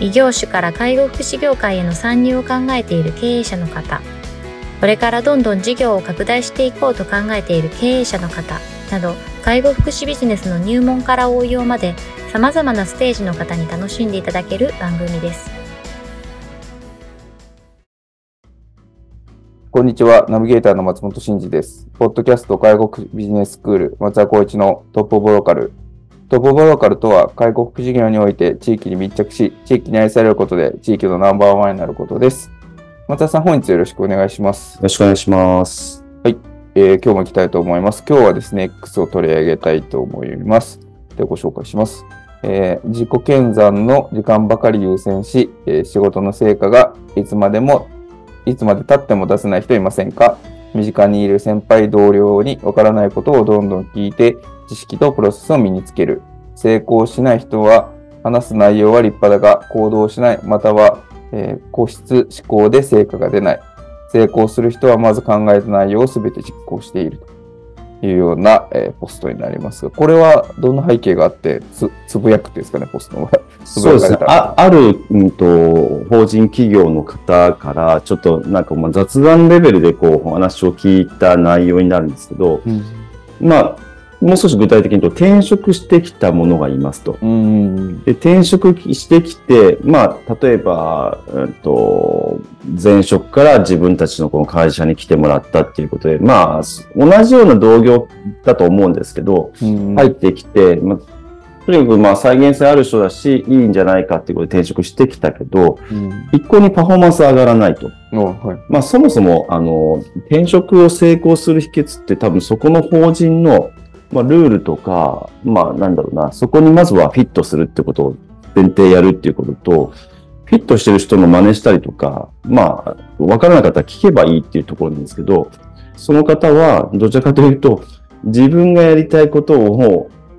異業種から介護福祉業界への参入を考えている経営者の方、これからどんどん事業を拡大していこうと考えている経営者の方など、介護福祉ビジネスの入門から応用まで様々なステージの方に楽しんでいただける番組です。こんにちは。ナビゲーターの松本慎二です。ポッドキャスト介護ビジネススクール松田光一のトップオブローカルトップオブローカルとは、介護福祉事業において地域に密着し、地域に愛されることで地域のナンバーワンになることです。松田さん、本日よろしくお願いします。よろしくお願いします。はい。えー、今日も行きたいと思います。今日はですね、X を取り上げたいと思います。で、ご紹介します。えー、自己検算の時間ばかり優先し、えー、仕事の成果がいつまでも、いつまで経っても出せない人いませんか？身近にいる先輩同僚にわからないことをどんどん聞いて、知識とプロセスを身につける。成功しない人は、話す内容は立派だが、行動しない、または、えー、個室思考で成果が出ない。成功する人はまず考えた内容を全て実行しているというような、えー、ポストになりますが、これはどんな背景があってつ、つぶやくっていうんですかね、ポストの。そうですね。あある、うんと、法人企業の方から、ちょっとなんかまあ雑談レベルでこう、お話を聞いた内容になるんですけど、うん、まあ、もう少し具体的に言うと、転職してきたものがいますと。で転職してきて、まあ、例えば、えっと、前職から自分たちのこの会社に来てもらったっていうことで、まあ、同じような同業だと思うんですけど、入ってきて、まあ、とにかくまあ再現性ある人だし、いいんじゃないかっていうことで転職してきたけど、うん、一向にパフォーマンス上がらないと。はい、まあそもそも、あの、転職を成功する秘訣って多分そこの法人のまあ、ルールとか、まあ、なんだろうな、そこにまずはフィットするってことを前提やるっていうことと、フィットしてる人の真似したりとか、まあ、わからなかったら聞けばいいっていうところなんですけど、その方は、どちらかというと、自分がやりたいことを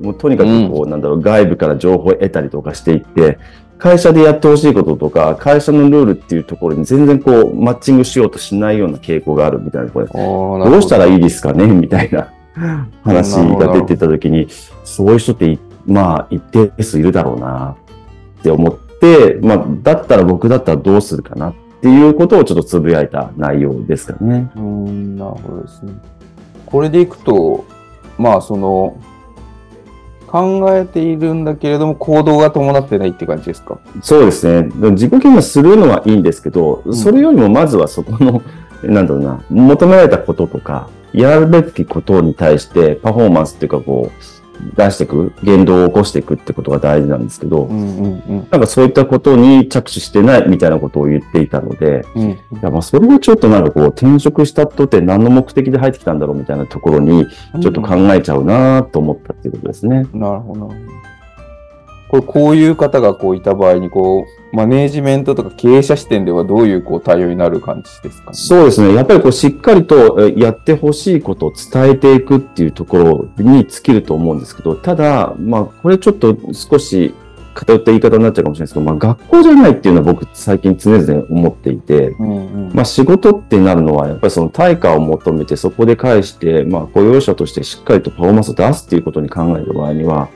もう、とにかくこう、うん、なんだろう、外部から情報を得たりとかしていって、会社でやってほしいこととか、会社のルールっていうところに全然こう、マッチングしようとしないような傾向があるみたいな、これ、どうしたらいいですかねみたいな。話が出てた時に、そういう人って、まあ、一定数いるだろうなって思って、まあ、だったら僕だったらどうするかなっていうことをちょっとつぶやいた内容ですかね。うん、なるほどですね。これでいくと、まあ、その、考えているんだけれども、行動が伴ってないって感じですか？そうですね。自己検査するのはいいんですけど、それよりもまずはそこの、なんだろうな、求められたこととか、やるべきことに対してパフォーマンスっていうかこう、出していく、言動を起こしていくってことが大事なんですけど、うんうんうん、なんかそういったことに着手してないみたいなことを言っていたので、うん、いやまあそれはちょっとなんかこう転職したとて何の目的で入ってきたんだろうみたいなところにちょっと考えちゃうなと思ったっていうことですね。うん、なるほど。これこういう方がこういた場合にこう、マネージメントとか経営者視点ではどういうこう対応になる感じですか、ね、そうですね。やっぱりこうしっかりとやってほしいことを伝えていくっていうところに尽きると思うんですけど、ただ、まあこれちょっと少し偏った言い方になっちゃうかもしれないですけど、まあ学校じゃないっていうのは僕最近常々思っていて、うんうん、まあ仕事ってなるのはやっぱりその対価を求めてそこで返して、まあ雇用者としてしっかりとパフォーマンスを出すっていうことに考える場合には、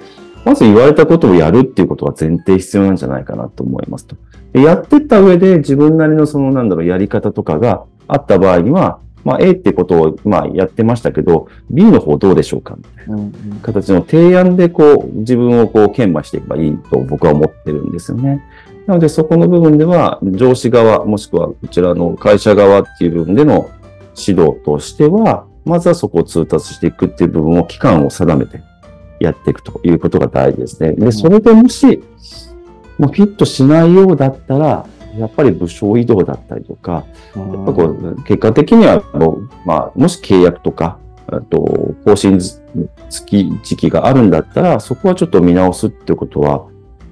まず言われたことをやるっていうことは前提必要なんじゃないかなと思いますと。でやってった上で自分なりのそのなんだろう、やり方とかがあった場合には、まあ A ってことをまあやってましたけど、B の方どうでしょうか？みたいな形の提案でこう自分をこう研磨していけばいいと僕は思ってるんですよね。なのでそこの部分では上司側もしくはこちらの会社側っていう部分での指導としては、まずはそこを通達していくっていう部分を期間を定めてやっていくということが大事ですね。で、それでもし、もうフィットしないようだったら、やっぱり部署移動だったりとか、やっぱこう結果的にはもう、まあ、もし契約とか、あと、更新付き時期があるんだったら、そこはちょっと見直すってことは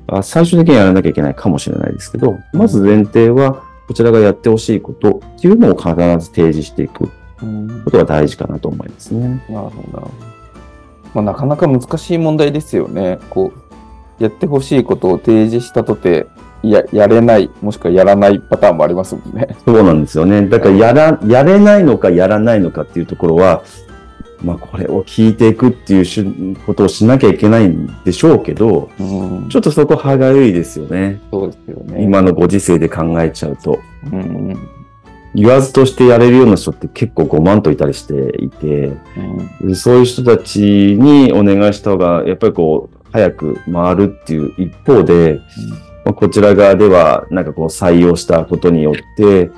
あ最終的にやらなきゃいけないかもしれないですけど、まず前提は、こちらがやってほしいことっていうのを必ず提示していくうんことが大事かなと思いますね。なるほど。まあ、なかなか難しい問題ですよね。こう、やってほしいことを提示したとて、や、やれない、もしくはやらないパターンもありますもんね。そうなんですよね。だからやら、やれないのかやらないのかっていうところは、まあこれを聞いていくっていうしことをしなきゃいけないんでしょうけど、うんちょっとそこ歯がゆいですよね。そうですよね。今のご時世で考えちゃうと。うん、言わずとしてやれるような人って結構5万といたりしていて、うん、そういう人たちにお願いした方が、やっぱりこう、早く回るっていう一方で、まあこちら側では、なんかこう採用したことによって、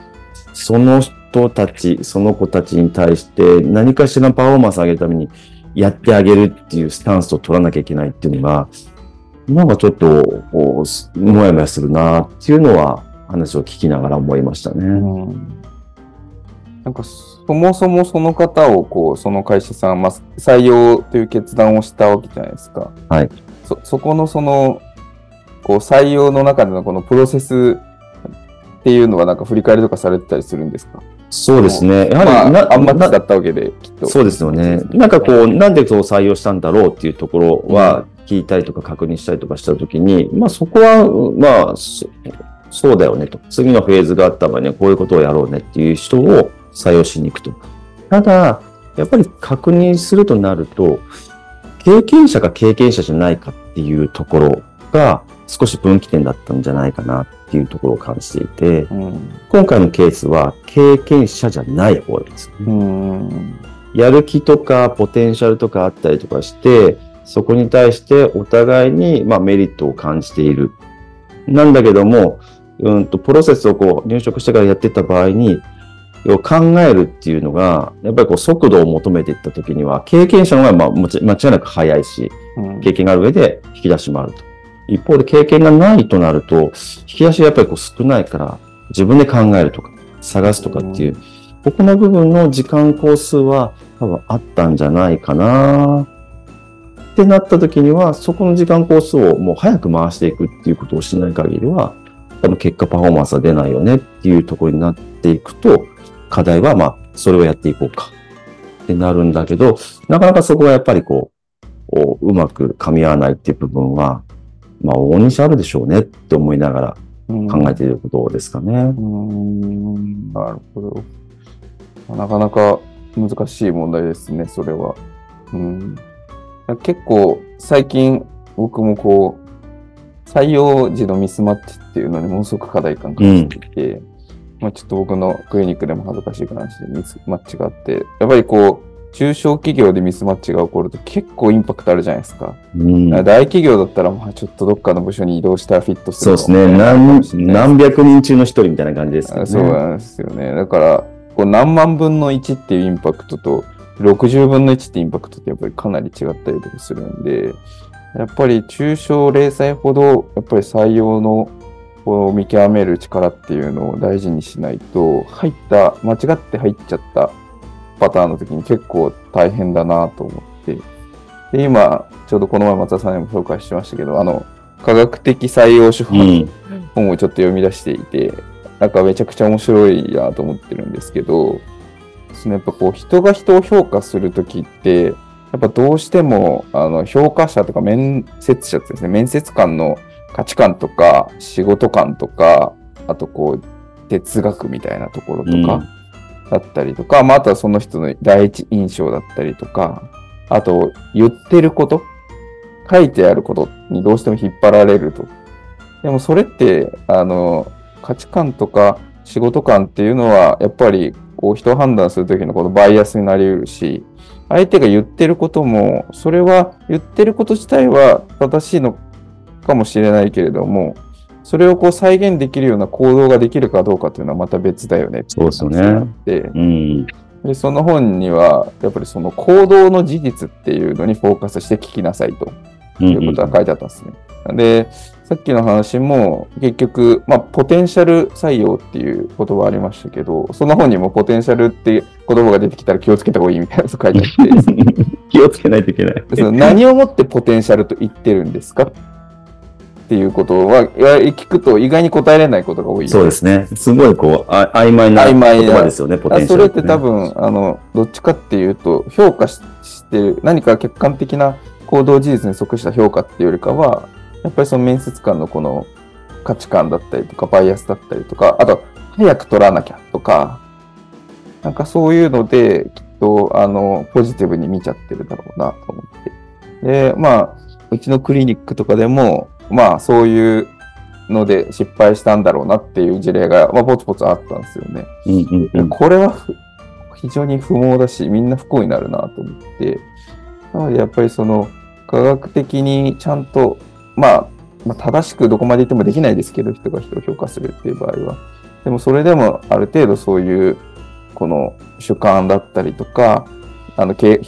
その人たち、その子たちに対して何かしらのパフォーマンスを上げるためにやってあげるっていうスタンスを取らなきゃいけないっていうのが、なんかちょっと、こうすもやもやするなっていうのは話を聞きながら思いましたね。うんなんかそもそもその方をこうその会社さん、まあ、採用という決断をしたわけじゃないですか。はい。そそこのそのこう採用の中でのこのプロセスっていうのはなんか振り返りとかされてたりするんですか？そうですね。やはり、まあ、なあんまりなだったわけできっと。そうですよね。なんかこう、なんでそう採用したんだろうっていうところは聞いたりとか確認したりとかしたときに、まあそこは、まあ、そそうだよねと。次のフェーズがあった場合にはこういうことをやろうねっていう人を採用しに行くと。ただ、やっぱり確認するとなると、経験者か経験者じゃないかっていうところが少し分岐点だったんじゃないかなっていうところを感じていて、うん。今回のケースは経験者じゃない方です。うん。やる気とかポテンシャルとかあったりとかして、そこに対してお互いに、まあ、メリットを感じている。なんだけども、うんと、プロセスをこう入職してからやってた場合に、要は考えるっていうのが、やっぱりこう速度を求めていったときには、経験者の方がまあ間違いなく早いし、うん経験がある上で引き出しもあると。一方で経験がないとなると、引き出しがやっぱりこう少ないから、自分で考えるとか、探すとかっていう、ここの部分の時間工数は多分あったんじゃないかなってなった時には、そこの時間工数をもう早く回していくっていうことをしない限りは、多分結果パフォーマンスは出ないよねっていうところになっていくと、課題はまあ、それをやっていこうかってなるんだけど、なかなかそこはやっぱりこう、こううまく噛み合わないっていう部分は、まあ、大にしあるでしょうねって思いながら考えていることですかね。うん。なるほど。なかなか難しい問題ですね、それは。うん。結構、最近、僕もこう、採用時のミスマッチっていうのにものすごく課題感感じていて、まあちょっと僕のクリニックでも恥ずかしい話でミスマッチがあって、やっぱりこう、中小企業でミスマッチが起こると結構インパクトあるじゃないですか。うん、大企業だったら、まあちょっとどっかの部署に移動したらフィットするそうですね。何何百人中の一人みたいな感じですけどね。そうなんですよね。だから、こう何万分の1っていうインパクトと、60分の1ってインパクトってやっぱりかなり違ったりとかするんで、やっぱり中小零細ほど、やっぱり採用のこう見極める力っていうのを大事にしないと、入った、間違って入っちゃったパターンの時に結構大変だなと思って、で、今、ちょうどこの前松田さんにも紹介しましたけど、あの、科学的採用手法のうん。本をちょっと読み出していて、なんかめちゃくちゃ面白いなと思ってるんですけど、そのやっぱこう人が人を評価するときって、やっぱどうしてもあの評価者とか面接者ってですね、面接官の価値観とか仕事観とか、あとこう哲学みたいなところとかだったりとか、まああとはその人の第一印象だったりとか、あと言ってること、書いてあることにどうしても引っ張られると。でもそれって、あの、価値観とか仕事観っていうのは、やっぱりこう人を判断するときのこのバイアスになり得るし、相手が言ってることも、それは言ってること自体は正しいのかもしれないけれども、それをこう再現できるような行動ができるかどうかっていうのはまた別だよねそうですよねうん。で、その本には、やっぱりその行動の事実っていうのにフォーカスして聞きなさいとうんいうことが書いてあったんですね。で、さっきの話も結局、まあ、ポテンシャル採用っていう言葉ありましたけど、その本にもポテンシャルって言葉が出てきたら気をつけた方がいいみたいなこと書いてあって、気をつけないといけない。何をもってポテンシャルと言ってるんですかっていうことは、聞くと意外に答えれないことが多い。そうですね。すごいこう、あ曖昧な言葉ですよね、ポテンシャル、それって多分、あの、どっちかっていうと、評価ししてる、何か客観的な行動事実に即した評価っていうよりかは、やっぱりその面接官のこの価値観だったりとか、バイアスだったりとか、あと、早く取らなきゃとか、なんかそういうので、きっと、あの、ポジティブに見ちゃってるだろうなと思って。で、まあ、うちのクリニックとかでも、まあ、そういうので失敗したんだろうなっていう事例が、まあ、ぽつぽつあったんですよね。うんうんうん。これはふ非常に不毛だし、みんな不幸になるなと思って、なのでやっぱりその科学的にちゃんと、まあ、まあ、正しくどこまで言ってもできないですけど、人が人を評価するっていう場合は。でもそれでもある程度そういう、この主観だったりとか、あの、け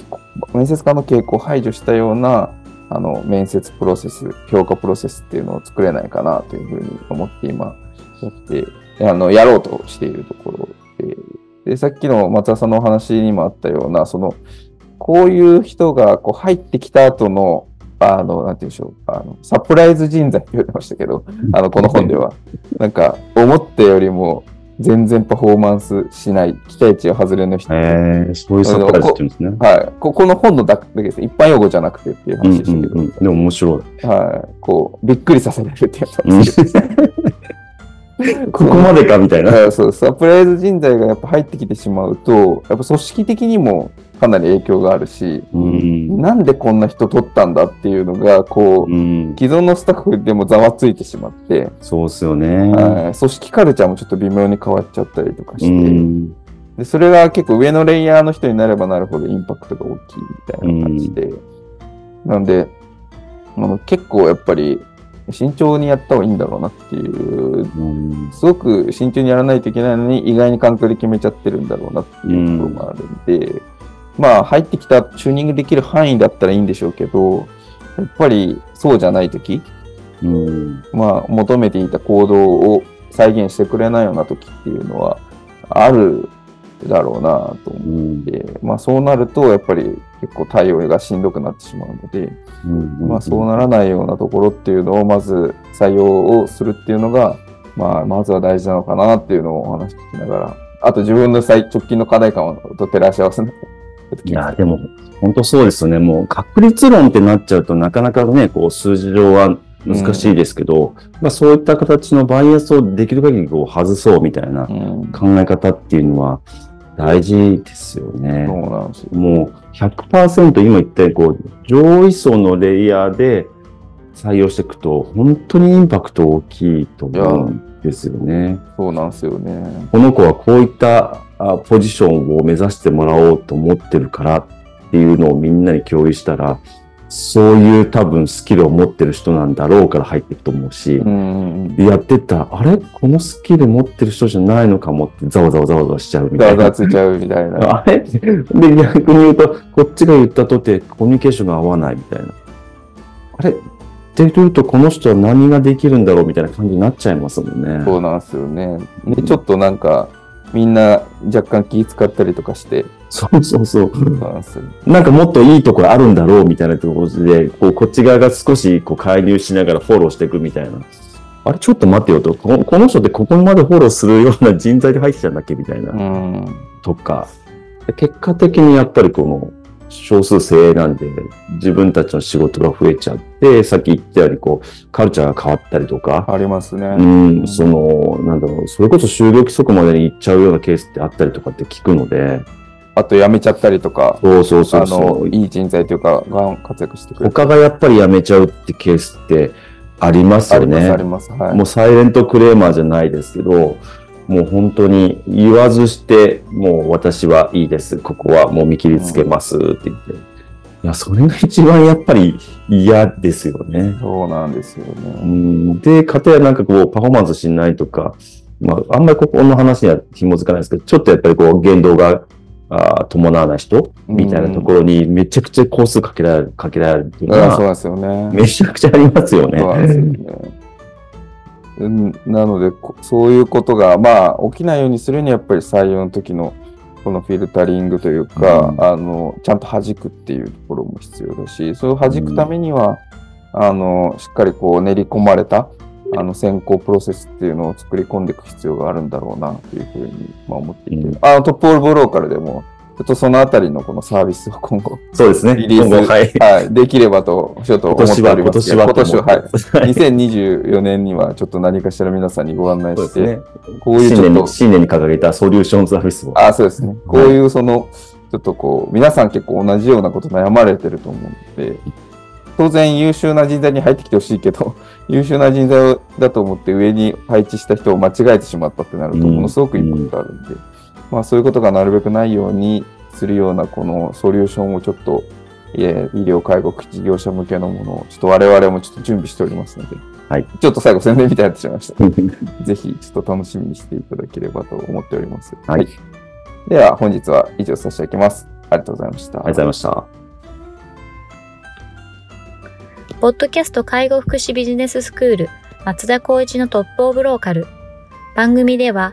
面接官の傾向を排除したような、あの、面接プロセス、評価プロセスっていうのを作れないかなというふうに思って今、やって、あの、やろうとしているところで、で、さっきの松田さんのお話にもあったような、その、こういう人がこう入ってきた後の、あの、なんて言うんでしょう、あの、サプライズ人材って言ってましたけど、あの、この本では。なんか、思ったよりも全然パフォーマンスしない、期待値を外れの人。えー、そういうサプライズって言うんですね。はい。ここの本のだけです。一般用語じゃなくてっていううん話でしたけど。うんうん。でも面白い。はい。こう、びっくりさせられるってやつなんです けど。ここまでかみたいな。はいそう、サプライズ人材がやっぱ入ってきてしまうと、やっぱ組織的にもかなり影響があるし、うん。なんでこんな人取ったんだっていうのが、こう、うん。既存のスタッフでもざわついてしまって、そうっすよね。はい組織カルチャーもちょっと微妙に変わっちゃったりとかして、うん。でそれが結構上のレイヤーの人になればなるほどインパクトが大きいみたいな感じで、なんで、あの結構やっぱり慎重にやった方がいいんだろうなっていううんすごく慎重にやらないといけないのに、意外に環境で決めちゃってるんだろうなっていうところもあるんで、まあ、入ってきたチューニングできる範囲だったらいいんでしょうけど、やっぱりそうじゃないとき、うん。まあ、求めていた行動を再現してくれないようなときっていうのは、あるだろうなとう思っん。て、まあ、そうなると、やっぱり結構対応がしんどくなってしまうので、うんまあ、そうならないようなところっていうのをまず採用をするっていうのが、まあ、まずは大事なのかなっていうのをお話聞きながら、あと自分の最直近の課題感と照らし合わせながらいや、でも、本当そうですよね。もう、確率論ってなっちゃうとなかなかね、こう、数字上は難しいですけど、まあ、そういった形のバイアスをできる限りこう外そうみたいなうん、考え方っていうのは大事ですよね。そうなんですよ。もう100%今言ったようにこう上位層のレイヤーで採用していくと本当にインパクト大きいと思うんですよね。そうなんですよね。この子はこういったあポジションを目指してもらおうと思ってるからっていうのをみんなに共有したらそういう多分スキルを持ってる人なんだろうから入っていくと思うし、うん。でやってったら、あれ？このスキル持ってる人じゃないのかもってざわざわざわざわしちゃうみたいなざわざわ。ついちゃうみたいな。あれ？で、逆に言うと、こっちが言ったとてコミュニケーションが合わないみたいな。あれ？って言うと、この人は何ができるんだろうみたいな感じになっちゃいますもんね。そうなんですよね。で、ちょっとなんか、みんな若干気使ったりとかして、そうそうそう。なんかもっといいところあるんだろうみたいなところで、こうこっち側が少しこう介入しながらフォローしていくみたいな。あれ？ちょっと待ってよと。このこの人ってここまでフォローするような人材で入ってたんだっけ？みたいな。うん。とか。で結果的にやっぱりこの少数精鋭なんで自分たちの仕事が増えちゃって、さっき言ったようにこうカルチャーが変わったりとか、ありますね。うん、その、なんだろう、それこそ就業規則までに行っちゃうようなケースってあったりとかって聞くので、あと辞めちゃったりとか、そうそうそうあその、う。いい人材というか、が活躍してくれる。他がやっぱり辞めちゃうってケースってありますよあります、ありね。ます。はい。もうサイレントクレーマーじゃないですけど、もう本当に言わずして、もう私はいいです。ここはもう見切りつけますって言って。いや、それが一番やっぱり嫌ですよね。そうなんですようね。ん、で、家庭はなんかこう、パフォーマンスしないとか、まあ、あんまりここの話には紐づかないですけど、ちょっとやっぱりこう、言動が、あー伴わない人みたいなところにめちゃくちゃ工数かけられる、かけられるっていうのあそうですよね。めちゃくちゃありますよそうですよね。なのでこ、そういうことが、まあ、起きないようにするには、やっぱり採用の時の、このフィルタリングというか、うん。あの、ちゃんと弾くっていうところも必要だし、それを弾くためには、あの、しっかりこう練り込まれた、あの、選考プロセスっていうのを作り込んでいく必要があるんだろうな、というふうに、まあ、思っていて、うん。あの、トップオールブローカルでも、っとそのあたりのこのサービスを今後、そうですね。リリースはい。はい、できればと、ちょっと思ってお今年は、今りますけど。年は。今年は、はい。い。2024年にはちょっと何かしら皆さんにご案内して、ね。こういうちょっと新年に、、新年に掲げたソリューションズアフィスを。あ、そうですね。こういうその、ちょっとこう、皆さん結構同じようなこと悩まれてると思うので、当然優秀な人材に入ってきてほしいけど、優秀な人材だと思って上に配置した人を間違えてしまったってなると、うんものすごくいいことがあるんで、まあそういうことがなるべくないようにするようなこのソリューションをちょっと、いえ医療介護事業者向けのものをちょっと我々もちょっと準備しておりますので、はいちょっと最後宣伝みたいになってしまいました。ぜひちょっと楽しみにしていただければと思っております。はい。では本日は以上させていただきます。ありがとうございました。ありがとうございました。ポッドキャスト介護福祉ビジネススクール松田光一のトップオブローカル。番組では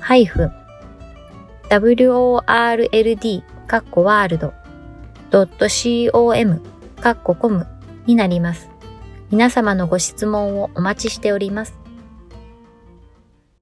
ハイフン world かっこワールド .com かっこコムになります。皆様のご質問をお待ちしております。